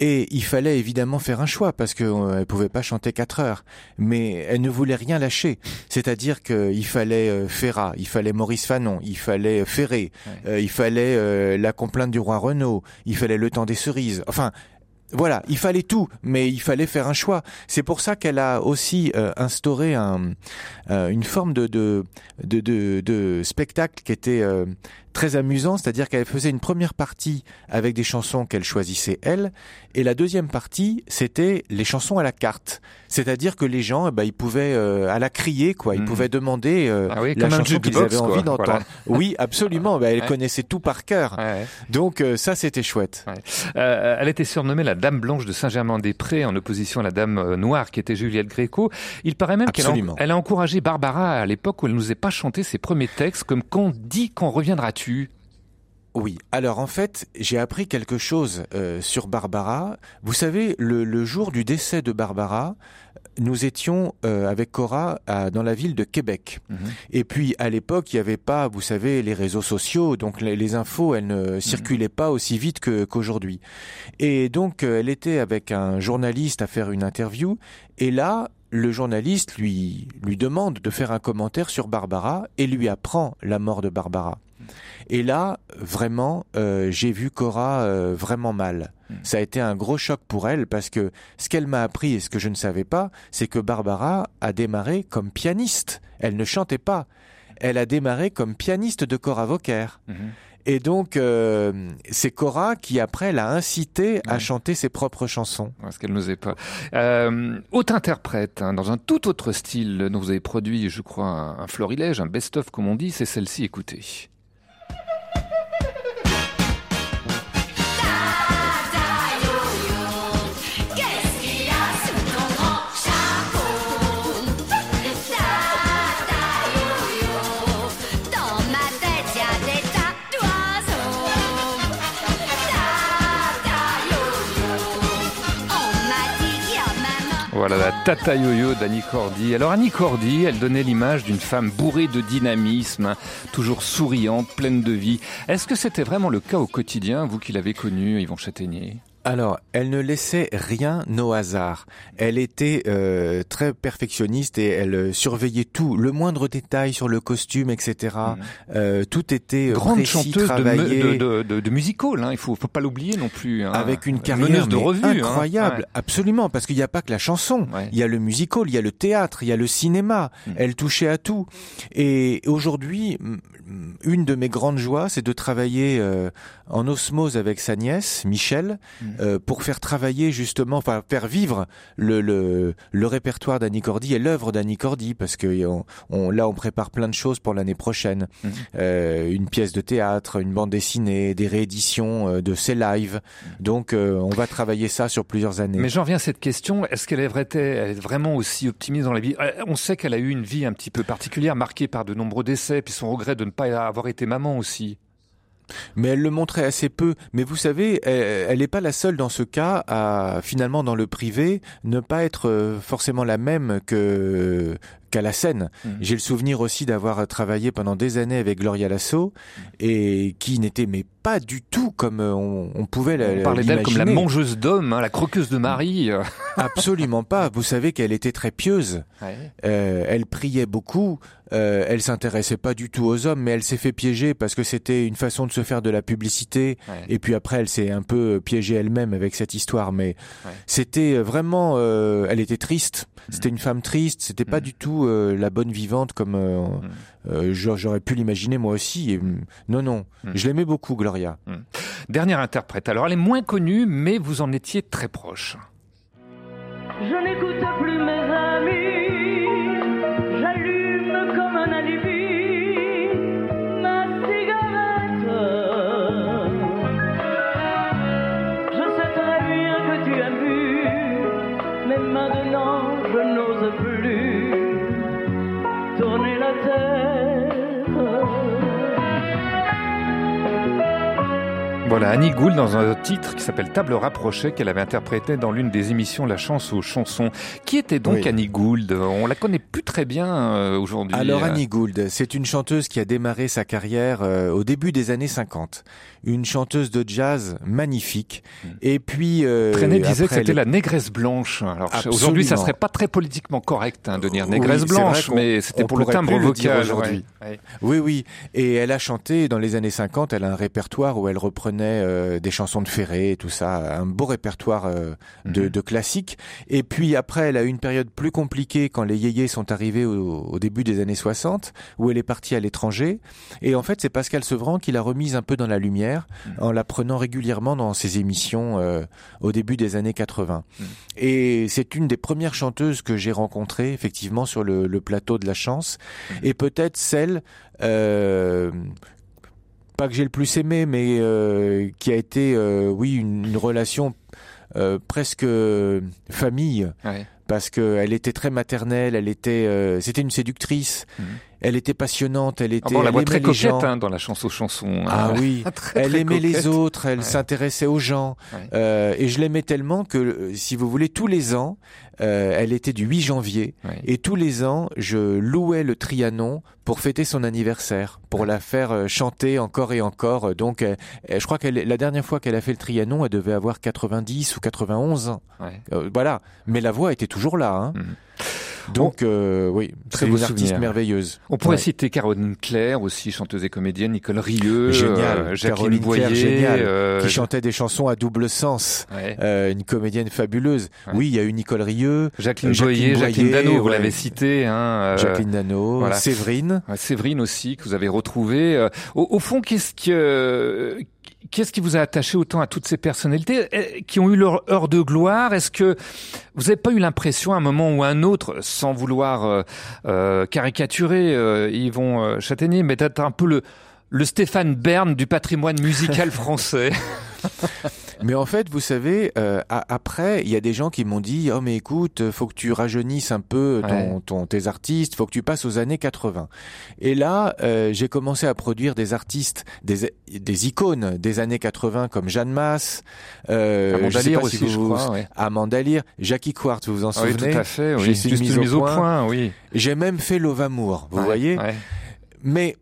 Et il fallait évidemment faire un choix parce qu'elle ne pouvait pas chanter quatre heures, mais elle ne voulait rien lâcher. C'est-à-dire qu'il fallait euh, Ferrat, il fallait Maurice Fanon, il fallait euh, Ferré, Ouais. euh, il fallait euh, la complainte du roi Renaud, il fallait le temps des cerises. Enfin, voilà, il fallait tout, mais il fallait faire un choix. C'est pour ça qu'elle a aussi euh, instauré un, euh, une forme de, de, de, spectacle qui était euh, très amusant, c'est-à-dire qu'elle faisait une première partie avec des chansons qu'elle choisissait elle, et la deuxième partie c'était les chansons à la carte, c'est-à-dire que les gens, eh ben, ils pouvaient euh, à la crier quoi, ils Mhm. pouvaient demander euh, Ah oui, la comme un chanson qu'ils avaient envie d'entendre. voilà. Oui, absolument, ben, elle Ouais. connaissait tout par cœur, Ouais. donc euh, ça c'était chouette. Euh, elle était surnommée la Dame Blanche de Saint-Germain-des-Prés en opposition à la Dame euh, Noire qui était Juliette Gréco. Il paraît même qu'elle a, a encouragé Barbara à l'époque où elle nous ait pas chanté ses premiers textes comme Quand dit quand Oui. Alors en fait, j'ai appris quelque chose euh, sur Barbara. Vous savez, le, le jour du décès de Barbara, nous étions euh, avec Cora à- dans la ville de Québec. Mhm. Et puis à l'époque, il n'y avait pas, vous savez, les réseaux sociaux, donc les, les infos, elles ne circulaient pas aussi vite qu'aujourd'hui. Et donc, euh, elle était avec un journaliste à faire une interview. Et là, le journaliste lui lui demande de faire un commentaire sur Barbara et lui apprend la mort de Barbara. Et là, vraiment, euh, j'ai vu Cora euh, vraiment mal. Mm. Ça a été un gros choc pour elle parce que ce qu'elle m'a appris et ce que je ne savais pas, c'est que Barbara a démarré comme pianiste. Elle ne chantait pas. Elle a démarré comme pianiste de Cora Vauquer. Mhm. Et donc, euh, c'est Cora qui après l'a incité à Ouais. chanter ses propres chansons. Parce qu'elle n'osait pas. Euh, autre interprète, hein, dans un tout autre style, dont vous avez produit, je crois, un, un florilège, un best-of, comme on dit, c'est celle-ci, écoutez. Voilà la Tata Yo-Yo d'Annie Cordy. Alors Annie Cordy, elle donnait l'image d'une femme bourrée de dynamisme, toujours souriante, pleine de vie. Est-ce que c'était vraiment le cas au quotidien, vous qui l'avez connue, Yvon Châtaignier? Alors, elle ne laissait rien au hasard. Elle était euh, très perfectionniste et elle euh, surveillait tout, le moindre détail sur le costume, etc. Euh, tout était euh, Grande précis, chanteuse de, travaillé. de, de, de, de musical, hein, il faut, faut pas l'oublier non plus. hein. avec une carrière de revue, hein. incroyable, Ouais. absolument, parce qu'il n'y a pas que la chanson, Ouais. il y a le musical, il y a le théâtre, il y a le cinéma. Mm. Elle touchait à tout. Et aujourd'hui, une de mes grandes joies, c'est de travailler euh, en osmose avec sa nièce, Michel, Mm. Euh, pour faire travailler justement, enfin faire vivre le, le, le répertoire d'Annie Cordy et l'œuvre d'Annie Cordy, parce que on, on- là, on prépare plein de choses pour l'année prochaine. Mhm. Euh, une pièce de théâtre, une bande dessinée, des rééditions euh, de ses lives. Donc, euh, on va travailler ça sur plusieurs années. Mais j'en viens à cette question. Est-ce qu'elle est, vraiment aussi optimiste dans la vie? Euh, On sait qu'elle a eu une vie un petit peu particulière, marquée par de nombreux décès, puis son regret de ne pas avoir été maman aussi. Mais elle le montrait assez peu. Mais vous savez, elle n'est pas la seule dans ce cas à finalement dans le privé ne pas être euh, forcément la même que qu'à la scène. Mhm. J'ai le souvenir aussi d'avoir travaillé pendant des années avec Gloria Lasso et qui n'était mais pas du tout comme euh, on, on pouvait la- On parlait d'elle comme la mangeuse d'hommes, hein, la croqueuse de Marie. euh. Absolument pas. Vous savez qu'elle était très pieuse. Euh, elle priait beaucoup. Euh, elle s'intéressait pas du tout aux hommes, mais elle s'est fait piéger parce que c'était une façon de se faire de la publicité. Ouais. Et puis après, elle s'est un peu piégée elle-même avec cette histoire. Mais Ouais. c'était vraiment, euh, elle était triste. C'était une femme triste. C'était pas Mhm. du tout euh, la bonne vivante comme euh, Mhm. euh, j'a- j'aurais pu l'imaginer moi aussi. Et, mm, non, non, Mhm. je l'aimais beaucoup, Gloria. Dernière interprète. Alors elle est moins connue, mais vous en étiez très proche. Je n'écoute Voilà, Annie Gould dans un titre qui s'appelle Table rapprochée qu'elle avait interprété dans l'une des émissions La Chance aux chansons. Qui était donc Oui. Annie Gould? On la connaît plus très bien euh, aujourd'hui. Alors Euh, Annie Gould, c'est une chanteuse qui a démarré sa carrière euh, au début des années 50. Une chanteuse de jazz magnifique. Et puis euh, disait que c'était la négresse blanche. Alors aujourd'hui, ça serait pas très politiquement correct hein, de dire négresse blanche, mais c'était pour le timbre vocal aujourd'hui. Ouais. Oui, oui. Et elle a chanté dans les années 50. Elle a un répertoire où elle reprenait euh, des chansons de Ferré et tout ça. Un beau répertoire euh, de, Mhm. de classiques. Et puis après, elle a eu une période plus compliquée quand les yéyés sont arrivés au, au début des années 60, où elle est partie à l'étranger. Et en fait, c'est Pascal Sevran qui l'a remise un peu dans la lumière en la prenant régulièrement dans ses émissions euh, au début des années 80. Et c'est une des premières chanteuses que j'ai rencontrées effectivement sur le, le plateau de la chance. Et peut-être celle, pas que j'ai le plus aimé, mais euh, qui a été, euh, oui, une, une relation euh, presque euh, famille. Ouais. Parce qu'elle était très maternelle, elle était, euh, c'était une séductrice, Mhm. Elle était passionnante, elle Ah était, bon, on la aimait très coquette gens. hein, dans la chance aux chansons. Ah hein. oui, Très, elle très aimait les autres, elle Ouais. s'intéressait aux gens. Ouais. Euh, et je l'aimais tellement que, euh, si vous voulez, tous les ans, euh, elle était du 8 janvier. Ouais. Et tous les ans, je louais le Trianon pour fêter son anniversaire, pour la faire euh, chanter encore et encore. Donc, euh, je crois que la dernière fois qu'elle a fait le Trianon, elle devait avoir 90 ou 91 ans. Ouais. Voilà. Mais la voix était toujours là. Hein. Mhm. Donc, euh, oui, très C'est une artiste merveilleuse. On pourrait Ouais. citer Caroline Claire aussi, chanteuse et comédienne, Nicole Rieu, Génial, euh, Jacqueline Claire, Boyer, génial, euh, qui chantait des chansons à double sens. Ouais. Euh, une comédienne fabuleuse. Oui, il y a eu Nicole Rieu, Jacqueline, euh, Boyer, Jacqueline Dano, vous l'avez cité. Hein, euh, Jacqueline Dano, voilà. Séverine. Séverine aussi, que vous avez retrouvée. Euh, Au, au fond, qu'est-ce que... Qu'est-ce qui vous a attaché autant à toutes ces personnalités eh, qui ont eu leur heure de gloire? Est-ce que vous n'avez pas eu l'impression à un moment ou à un autre, sans vouloir euh, euh, caricaturer euh, Yvon euh, Châtaignier, mais d'être un peu le, le Stéphane Bern du patrimoine musical français? Mais en fait, vous savez, euh, après, il y a des gens qui m'ont dit "Oh mais écoute, faut que tu rajeunisses un peu ton, Ouais. ton- tes artistes, faut que tu passes aux années 80." Et là, euh, j'ai commencé à produire des artistes, des, des icônes des années 80 comme Jeanne Masse, euh, Amanda je si aussi, je vous- crois, ouais. Amanda Lear, Jackie Quartz, vous vous en Ah oui, souvenez tout à fait, oui. Juste mise une au mise au point. point, oui. J'ai même fait Love Amour, vous Ouais, voyez ouais. Mais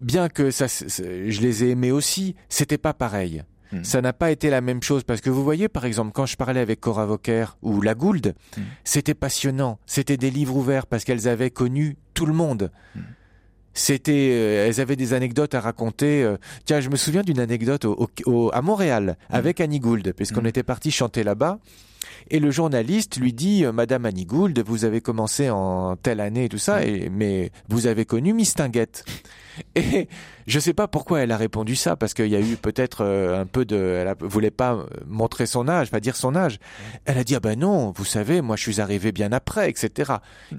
bien que ça, je les ai aimés aussi, c'était pas pareil. Hmm. Ça n'a pas été la même chose parce que vous voyez, par exemple, quand je parlais avec Cora Vauquer ou La Gould, Hmm. c'était passionnant. C'était des livres ouverts parce qu'elles avaient connu tout le monde. Hmm. C'était, euh, elles avaient des anecdotes à raconter. euh. tiens, je me souviens d'une anecdote au, au- au- à Montréal Hmm. avec Annie Gould, puisqu'on était parti chanter là-bas. Et le journaliste lui dit, euh, Madame Annie Gould, vous avez commencé en telle année et tout ça, et, mais vous avez connu Miss Tinguette. Et je sais pas pourquoi elle a répondu ça, parce qu'il y a eu peut-être euh, un peu de, elle a- voulait pas euh, montrer son âge, pas dire son âge. Elle a dit ah ben non, vous savez, moi je suis arrivé bien après, etc.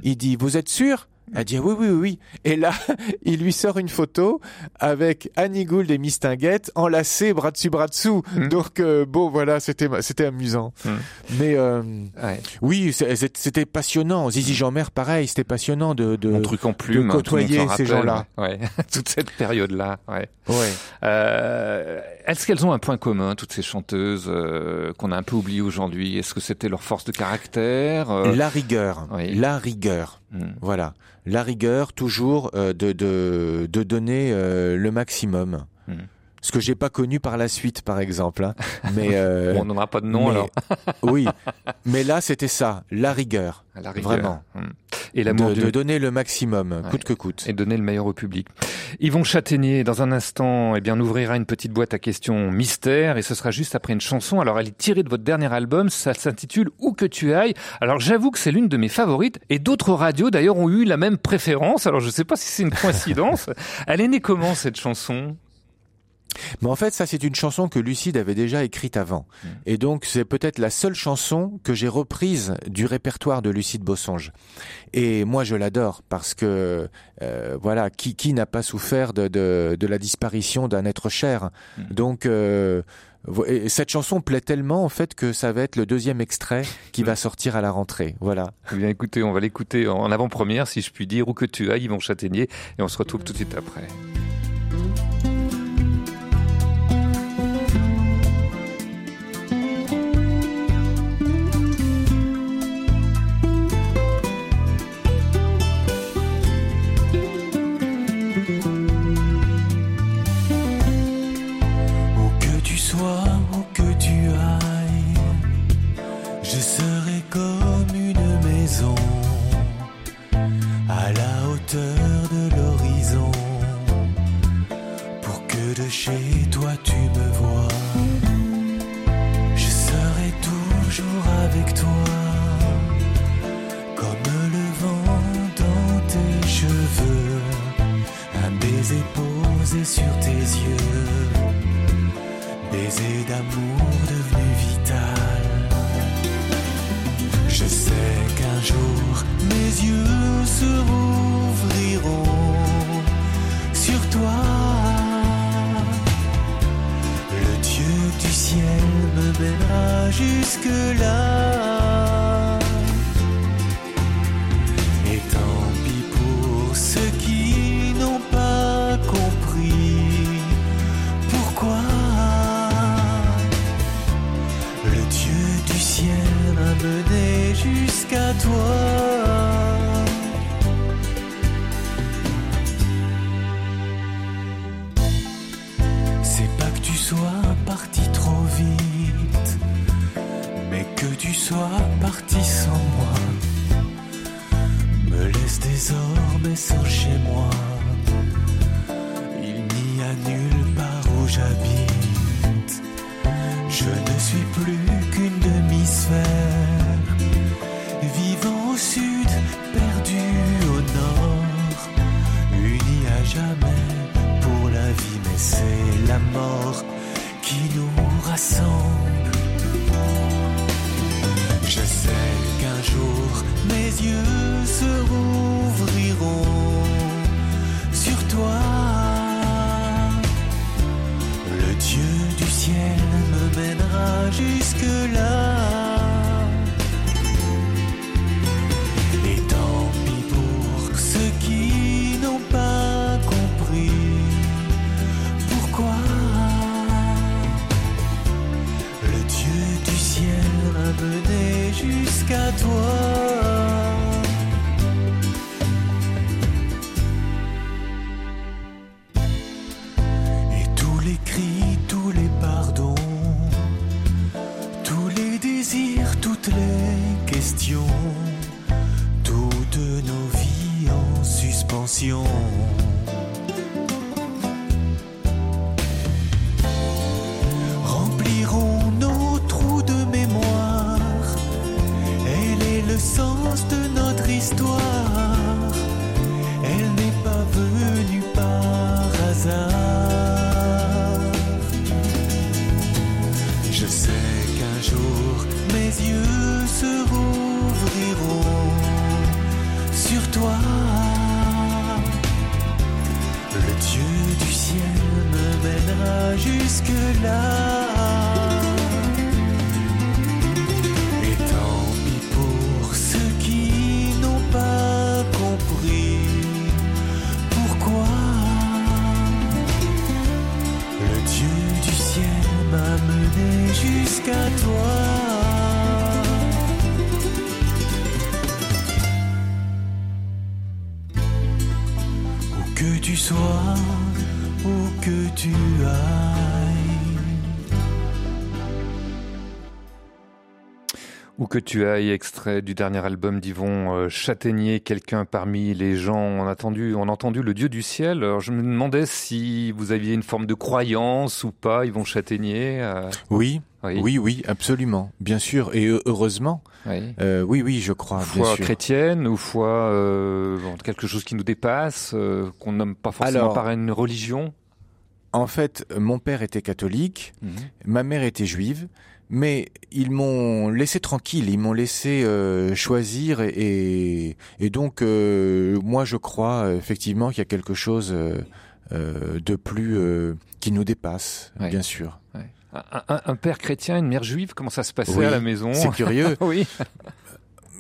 Il dit vous êtes sûr? Elle dit oui oui oui oui. Et là il lui sort une photo avec Annie Gould et Miss Tinguette enlacés bras dessus bras dessous. Donc euh, bon voilà c'était c'était amusant. Mais euh, oui c'était passionnant. Zizi Jeanmer pareil c'était passionnant de de, Mon truc en de plume, hein, côtoyer ces gens-là. Ouais, toute cette période-là. Ouais. Ouais. Euh, Est-ce qu'elles ont un point commun, toutes ces chanteuses euh, qu'on a un peu oubliées aujourd'hui? Est-ce que c'était leur force de caractère euh, La rigueur, Oui. la rigueur. Hmm. Voilà, la rigueur toujours euh, de, de de donner euh, le maximum. Hmm. Ce que j'ai pas connu par la suite, par exemple. hein. Mais euh, on n'en aura pas de nom mais- alors. oui, mais là c'était ça, la rigueur. La rigueur. Vraiment. Hmm. Et l'amour de, du- de donner le maximum, Ouais. coûte que coûte. et donner le meilleur au public. Yvon Châtaignier, dans un instant, eh bien, on ouvrira une petite boîte à questions mystère et ce sera juste après une chanson. Alors, elle est tirée de votre dernier album, ça s'intitule Où que tu ailles. Alors, j'avoue que c'est l'une de mes favorites et d'autres radios d'ailleurs ont eu la même préférence. Alors, je ne sais pas si c'est une coïncidence. elle est née comment cette chanson? Mais en fait, ça c'est une chanson que Lucide avait déjà écrite avant. Hmm. Et donc c'est peut-être la seule chanson que j'ai reprise du répertoire de Lucide Bossonge. Et moi je l'adore parce que euh, voilà, qui, qui n'a pas souffert de, de, de la disparition d'un être cher? Hmm. Donc euh, et cette chanson plaît tellement en fait que ça va être le deuxième extrait qui va sortir à la rentrée. Voilà. Eh bien, écoutez, on va l'écouter en avant-première, si je puis dire, Où que tu ailles, Yvon Châtaignier, et on se retrouve tout de suite après. Posé sur tes yeux baiser d'amour devenu vital. Je sais qu'un jour mes yeux se rouvriront sur toi. Le Dieu du ciel me mènera jusque-là. Et toutes nos vies en suspension. Que tu sois, où que tu ailles. Que tu ailles, extrait du dernier album d'Yvon euh, Châtaignier, quelqu'un parmi les gens on a entendu, on a entendu le Dieu du ciel. Alors je me demandais si vous aviez une forme de croyance ou pas, Yvon Châtaignier. euh, Oui, Oui. oui, oui, absolument, bien sûr, et heu- heureusement. Oui. Euh, oui, oui, je crois, bien foi sûr. chrétienne ou foi euh, quelque chose qui nous dépasse, euh, qu'on nomme pas forcément Alors- par une religion? En fait, mon père était catholique, Mhm. ma mère était juive, mais ils m'ont laissé tranquille, ils m'ont laissé euh, choisir et, et, donc euh, moi je crois euh, effectivement qu'il y a quelque chose euh, euh, de plus euh, qui nous dépasse, Ouais. bien sûr. Ouais. Un, un- un père chrétien, une mère juive, comment ça se passait Oui, à la maison? c'est curieux. oui.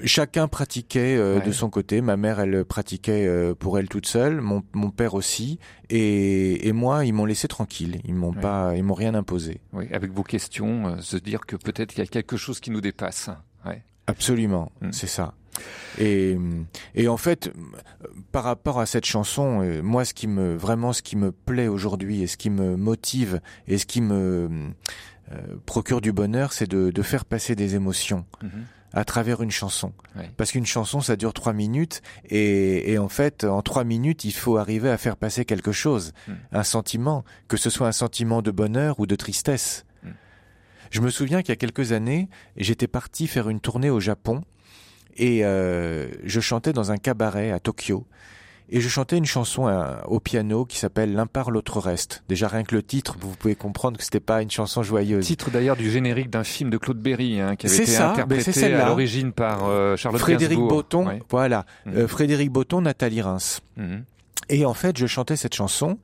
Chacun pratiquait euh, Ouais. de son côté. Ma mère, elle pratiquait euh, pour elle toute seule. Mon, mon père aussi. Et, et moi, ils m'ont laissé tranquille. Ils m'ont Ouais. pas, ils m'ont rien imposé. Oui, avec vos questions, euh, se dire que peut-être qu'il y a quelque chose qui nous dépasse. Ouais. Absolument, Mm. c'est ça. Et, et en fait, euh, par rapport à cette chanson, euh, moi, ce qui me vraiment, ce qui me plaît aujourd'hui et ce qui me motive et ce qui me euh, procure du bonheur, c'est de, de faire passer des émotions Mhm. À travers une chanson. Ouais. Parce qu'une chanson, ça dure trois minutes, et, et en fait, en trois minutes, il faut arriver à faire passer quelque chose, Mm. un sentiment, que ce soit un sentiment de bonheur ou de tristesse. Mm. Je me souviens qu'il y a quelques années, j'étais parti faire une tournée au Japon, et euh, je chantais dans un cabaret à Tokyo. Et je chantais une chanson euh, au piano qui s'appelle L'un part l'autre reste. Déjà rien que le titre, vous pouvez comprendre que c'était pas une chanson joyeuse. Titre d'ailleurs du générique d'un film de Claude Berry, hein, qui avait été ça, interprété celle-là. à l'origine par euh, Charlotte Frédéric Gainsbourg. Botton, Ouais. voilà. Mhm. Euh, Frédéric Botton, Nathalie Reims. Mhm. Et en fait, je chantais cette chanson.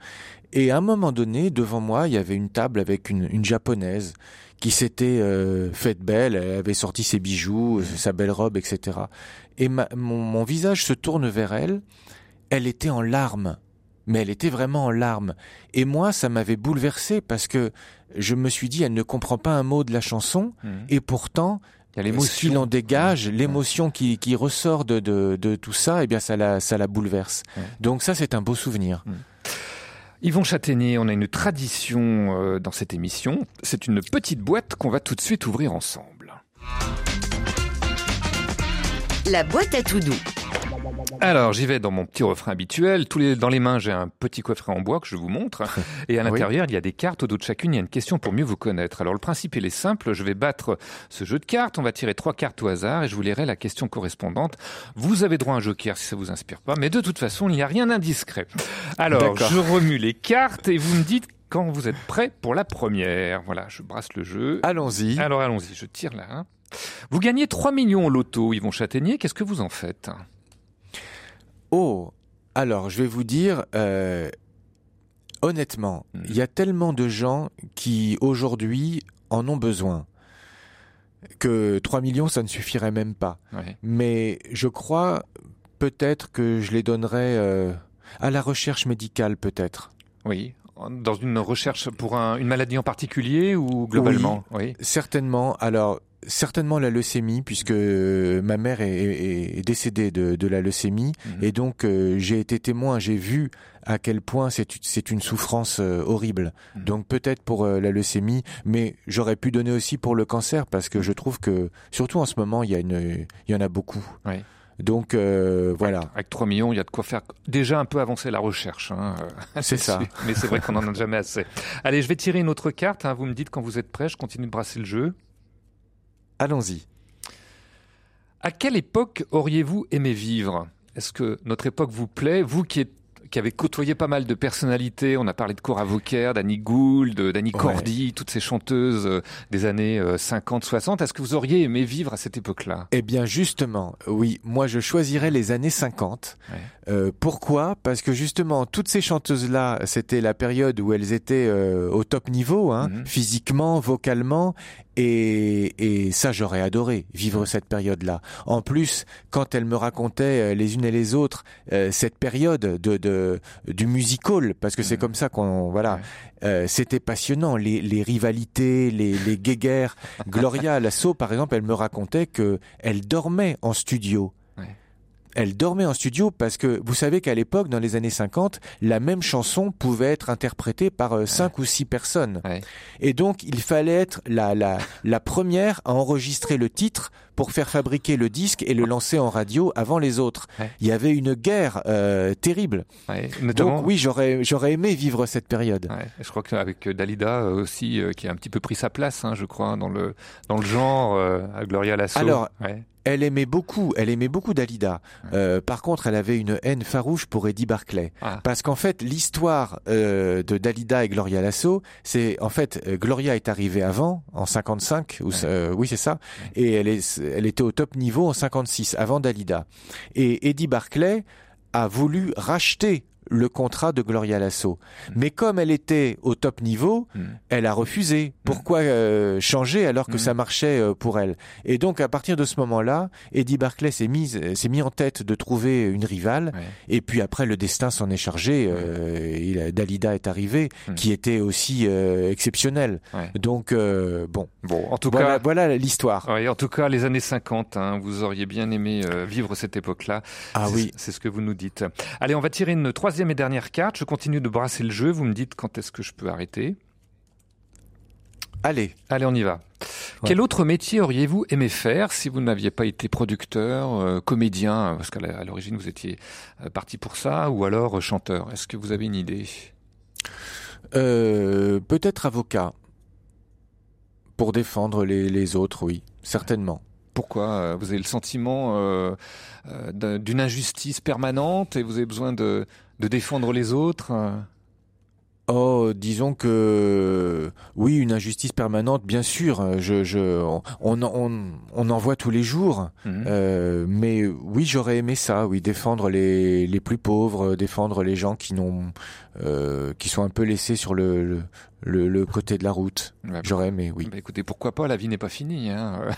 Et à un moment donné, devant moi, il y avait une table avec une, une japonaise qui s'était euh, faite belle. Elle avait sorti ses bijoux, sa belle robe, etc. Et ma- mon, mon visage se tourne vers elle. Elle était en larmes. Mais elle était vraiment en larmes. Et moi, ça m'avait bouleversé parce que je me suis dit, elle ne comprend pas un mot de la chanson. Mhm. Et pourtant, Il y a l'émotion. ce qu'il en dégage, l'émotion qui, qui ressort de, de, de tout ça, eh bien, ça la, ça la bouleverse. Ouais. Donc ça, c'est un beau souvenir. Yvon Châtaignier, on a une tradition euh, dans cette émission. C'est une petite boîte qu'on va tout de suite ouvrir ensemble. La boîte à tout doux. Alors, j'y vais dans mon petit refrain habituel. Tous les, dans les mains, j'ai un petit coffret en bois que je vous montre. Et à Oui. l'intérieur, il y a des cartes. Au dos de chacune, il y a une question pour mieux vous connaître. Alors, le principe, il est simple. Je vais battre ce jeu de cartes. On va tirer trois cartes au hasard et je vous lirai la question correspondante. Vous avez droit à un joker si ça vous inspire pas. Mais de toute façon, il n'y a rien d'indiscret. Alors, je remue les cartes et vous me dites quand vous êtes prêt pour la première. Voilà, je brasse le jeu. Allons-y. Alors, allons-y. Je tire là. hein. Vous gagnez 3 millions au loto, Yvon Châtaignier. Qu'est-ce que vous en faites? Oh, alors je vais vous dire, euh, honnêtement, Hmm. il y a tellement de gens qui aujourd'hui en ont besoin que 3 millions, ça ne suffirait même pas. Ouais. Mais je crois peut-être que je les donnerais euh, à la recherche médicale, peut-être. Oui, dans une recherche pour un- une maladie en particulier ou globalement? Oui. Certainement. Alors, certainement la leucémie, puisque euh, ma mère est, est- est décédée de, de la leucémie, Mhm. et donc euh, j'ai été témoin, j'ai vu à quel point c'est c'est une souffrance euh, horrible. Mhm. Donc peut-être pour euh, la leucémie, mais j'aurais pu donner aussi pour le cancer, parce que je trouve que, surtout en ce moment, il y, a une, il y en a beaucoup. Ouais. Donc euh, voilà. Avec 3 millions, il y a de quoi faire déjà un peu avancer la recherche. hein, euh, C'est ça. Mais c'est vrai qu'on n'en a jamais assez. Allez, je vais tirer une autre carte. hein, Vous me dites quand vous êtes prêt. Je continue de brasser le jeu. Allons-y. À quelle époque auriez-vous aimé vivre? Est-ce que notre époque vous plaît? Vous qui, êtes- qui avez côtoyé pas mal de personnalités, on a parlé de Cora Vauquer, d'Annie Gould, d'Annie Ouais. Cordy, toutes ces chanteuses euh, des années 50-60. Est-ce que vous auriez aimé vivre à cette époque-là? Eh bien justement, oui, moi je choisirais les années 50. Ouais. Euh, pourquoi? Parce que justement, toutes ces chanteuses-là, c'était la période où elles étaient euh, au top niveau, hein, Mhm. physiquement, vocalement, et, et ça j'aurais adoré vivre cette période-là. En plus, quand elles me racontaient euh, les unes et les autres euh, cette période de, de du musical, parce que c'est Mhm. comme ça qu'on voilà, euh, c'était passionnant, les, les rivalités, les, les guéguerres. Gloria Lasso, par exemple, elle me racontait que elle dormait en studio. Elle dormait en studio parce que vous savez qu'à l'époque, dans les années 50, la même chanson pouvait être interprétée par euh, cinq ou six personnes. Ouais. Et donc, il fallait être la, la, la première à enregistrer le titre pour faire fabriquer le disque et le lancer en radio avant les autres. Ouais. Il y avait une guerre euh, terrible. Ouais, notamment, Donc oui, j'aurais j'aurais aimé vivre cette période. Ouais, je crois qu'avec Dalida euh, aussi, euh, qui a un petit peu pris sa place, hein, je crois, dans le dans le genre euh, à Gloria Lasso. Alors. Elle aimait beaucoup, elle aimait beaucoup Dalida. Euh, par contre, elle avait une haine farouche pour Eddie Barclay. Ah. Parce qu'en fait, l'histoire euh, de Dalida et Gloria Lasso, c'est en fait euh, Gloria est arrivée avant, en 55, ou euh, oui c'est ça, et elle est, elle était au top niveau en 56, avant Dalida. Et Eddie Barclay a voulu racheter le contrat de Gloria Lasso. Mais comme elle était au top niveau, Mm. elle a refusé. Pourquoi euh, changer alors que ça marchait euh, pour elle? Et donc à partir de ce moment-là, Eddie Barclay s'est mis s'est mis en tête de trouver une rivale. Ouais. Et puis après le destin s'en est chargé. Euh, il Dalida est arrivée, qui était aussi euh, exceptionnelle. Ouais. Donc euh, bon, Bon, en tout voilà, cas, voilà l'histoire. ouais, en tout cas, les années 50, hein, vous auriez bien aimé euh, vivre cette époque-là. Ah oui. c'est ce que vous nous dites. Allez, on va tirer une troisième et dernière carte. Je continue de brasser le jeu. Vous me dites quand est-ce que je peux arrêter. Allez. Allez, on y va. Quel autre métier auriez-vous aimé faire si vous n'aviez pas été producteur, euh, comédien, parce qu'à l'origine vous étiez euh, parti pour ça, ou alors euh, chanteur? Est-ce que vous avez une idée? Euh, Peut-être avocat pour défendre les, les autres, oui, certainement. Pourquoi Vous avez le sentiment euh, d'un- d'une injustice permanente et vous avez besoin de, de défendre les autres euh Oh, disons que oui, une injustice permanente, bien sûr. Je, je, on, on, on, en voit tous les jours. Mhm. Euh, mais oui, j'aurais aimé ça. Oui, défendre les, les plus pauvres, défendre les gens qui n'ont, euh, qui sont un peu laissés sur le, le, le, le côté de la route. Ouais, J'aurais aimé, oui. bah, écoutez, pourquoi pas La vie n'est pas finie. Hein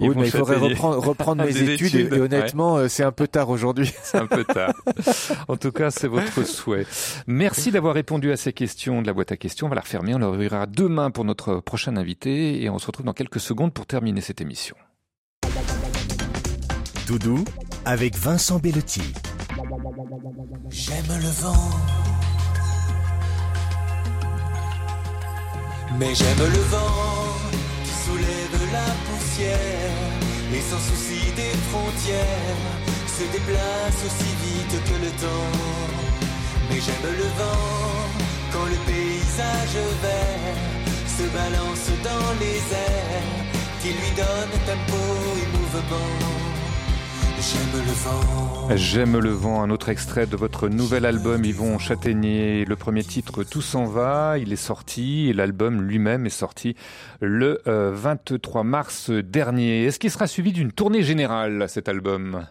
Oui, mais il faudrait reprendre, reprendre mes Des études, études, et, et honnêtement, euh, c'est un peu tard aujourd'hui. C'est un peu tard. En tout cas, c'est votre souhait. Merci d'avoir répondu à ces questions de la boîte à questions. On va la refermer. On la réouvrira demain pour notre prochain invité et on se retrouve dans quelques secondes pour terminer cette émission. Doudou avec Vincent Bellotti. J'aime le vent. Mais j'aime le vent qui soulève la poussière et sans souci des frontières se déplace aussi vite que le temps. Mais j'aime le vent quand le paysage vert se balance dans les airs, qui lui donne tempo et mouvement. J'aime le vent. J'aime le vent, un autre extrait de votre nouvel album Yvon Châtaignier. Le premier titre Tout s'en va, il est sorti et l'album lui-même est sorti le euh, 23 mars dernier. Est-ce qu'il sera suivi d'une tournée générale cet album?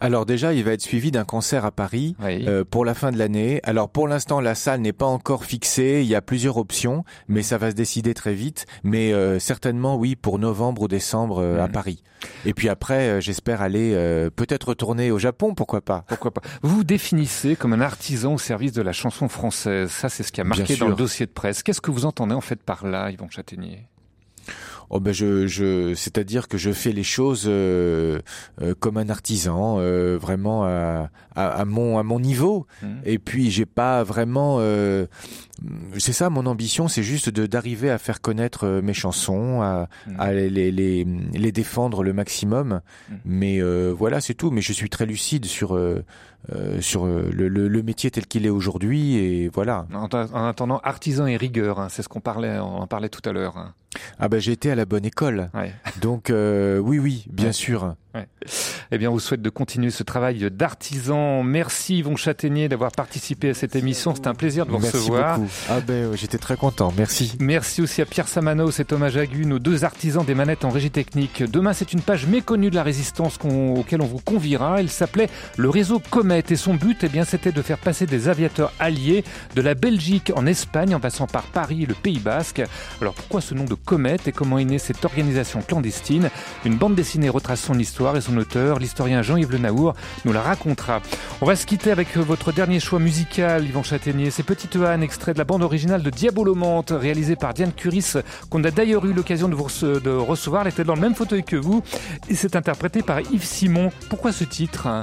Alors déjà, il va être suivi d'un concert à Paris euh, pour la fin de l'année. Alors pour l'instant, la salle n'est pas encore fixée. Il y a plusieurs options, mais ça va se décider très vite. Mais euh, certainement, oui, pour novembre ou décembre euh, à Mhm. Paris. Et puis après, euh, j'espère aller euh, peut-être retourner au Japon, pourquoi pas Pourquoi pas Vous vous définissez comme un artisan au service de la chanson française. Ça, c'est ce qui a marqué Bien dans le dossier de presse. Qu'est-ce que vous entendez en fait par là, Yvon Châtaignier? Oh ben je, je c'est-à-dire que je fais les choses euh, euh, comme un artisan, euh, vraiment à, à, à mon à mon niveau. Mhm. Et puis j'ai pas vraiment, euh, c'est ça mon ambition, c'est juste de d'arriver à faire connaître euh, mes chansons, à, Mhm. à les, les les les défendre le maximum. Mhm. Mais euh, voilà, c'est tout. Mais je suis très lucide sur euh, sur euh, le, le, le métier tel qu'il est aujourd'hui et voilà. en, en attendant, artisan et rigueur, hein, c'est ce qu'on parlait, on en parlait tout à l'heure. hein. Ah ben j'ai été à la bonne école. Ouais. Donc euh, oui oui, bien Ouais. sûr. Ouais. Eh bien, on vous souhaite de continuer ce travail d'artisan. Merci Yvon Châtaignier d'avoir participé à cette émission. C'était un plaisir de vous Merci recevoir. beaucoup. Ah ben euh, j'étais très content. Merci. Merci aussi à Pierre Samano, cet hommage à Gu, nos deux artisans des manettes en régie technique. Demain, c'est une page méconnue de la résistance qu'on- auquel on vous conviera. Elle s'appelait le réseau Comet et son but, eh bien, c'était de faire passer des aviateurs alliés de la Belgique en Espagne en passant par Paris et le Pays Basque. Alors pourquoi ce nom de Comet et comment est née cette organisation clandestine? Une bande dessinée retrace son histoire et son auteur, l'historien Jean-Yves Le Naour, nous la racontera. On va se quitter avec euh, votre dernier choix musical, Yvan Châtaignier. C'est Petite Anne, extrait de la bande originale de Diabolomante, réalisée par Diane Curis, qu'on a d'ailleurs eu l'occasion de, recevoir. Elle était dans le même fauteuil que vous et c'est interprété par Yves Simon. Pourquoi ce titre hein?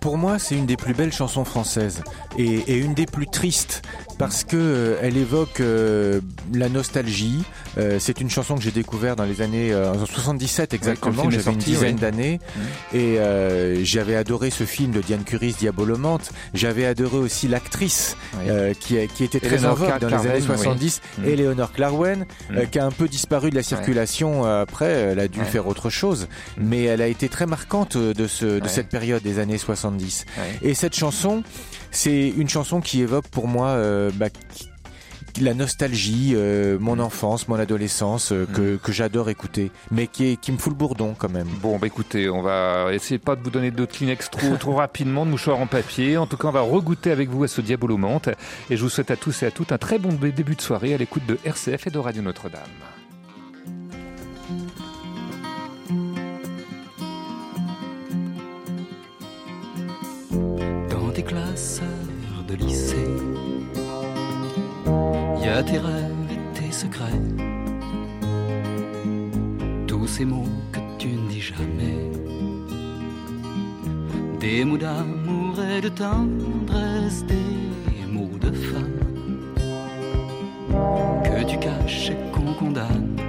Pour moi, c'est une des plus belles chansons françaises et une des plus tristes parce que euh, elle évoque euh, la nostalgie. Euh, c'est une chanson que j'ai découverte dans les années euh, en 77 quand le exactement. J'avais une dizaine oui. d'années et euh, j'avais adoré ce film de Diane Curis, Diabolomante. J'avais adoré aussi l'actrice Oui. euh, qui, qui était très en vogue dans les années oui. 70, Mm. Eleanor Clarwen, euh, Mm. qui a un peu disparu de la circulation après. Elle a dû faire autre chose, mais elle a été très marquante de, ce, de cette période des années 70. Ouais. Et cette chanson, c'est une chanson qui évoque pour moi euh, bah, la nostalgie, euh, mon enfance, mon adolescence, euh, que, que j'adore écouter, mais qui, est, qui me fout le bourdon quand même. Bon, bah écoutez, on va essayer pas de vous donner d'autres Kleenex trop, trop rapidement, de mouchoirs en papier. En tout cas, on va regoûter avec vous à ce Diabolomante. Et je vous souhaite à tous et à toutes un très bon début de soirée à l'écoute de RCF et de Radio Notre-Dame. Dans tes classeurs de lycée, tes rêves et tes secrets, tous ces mots que tu ne dis jamais, des mots d'amour et de tendresse, des mots de femme que tu caches et qu'on condamne,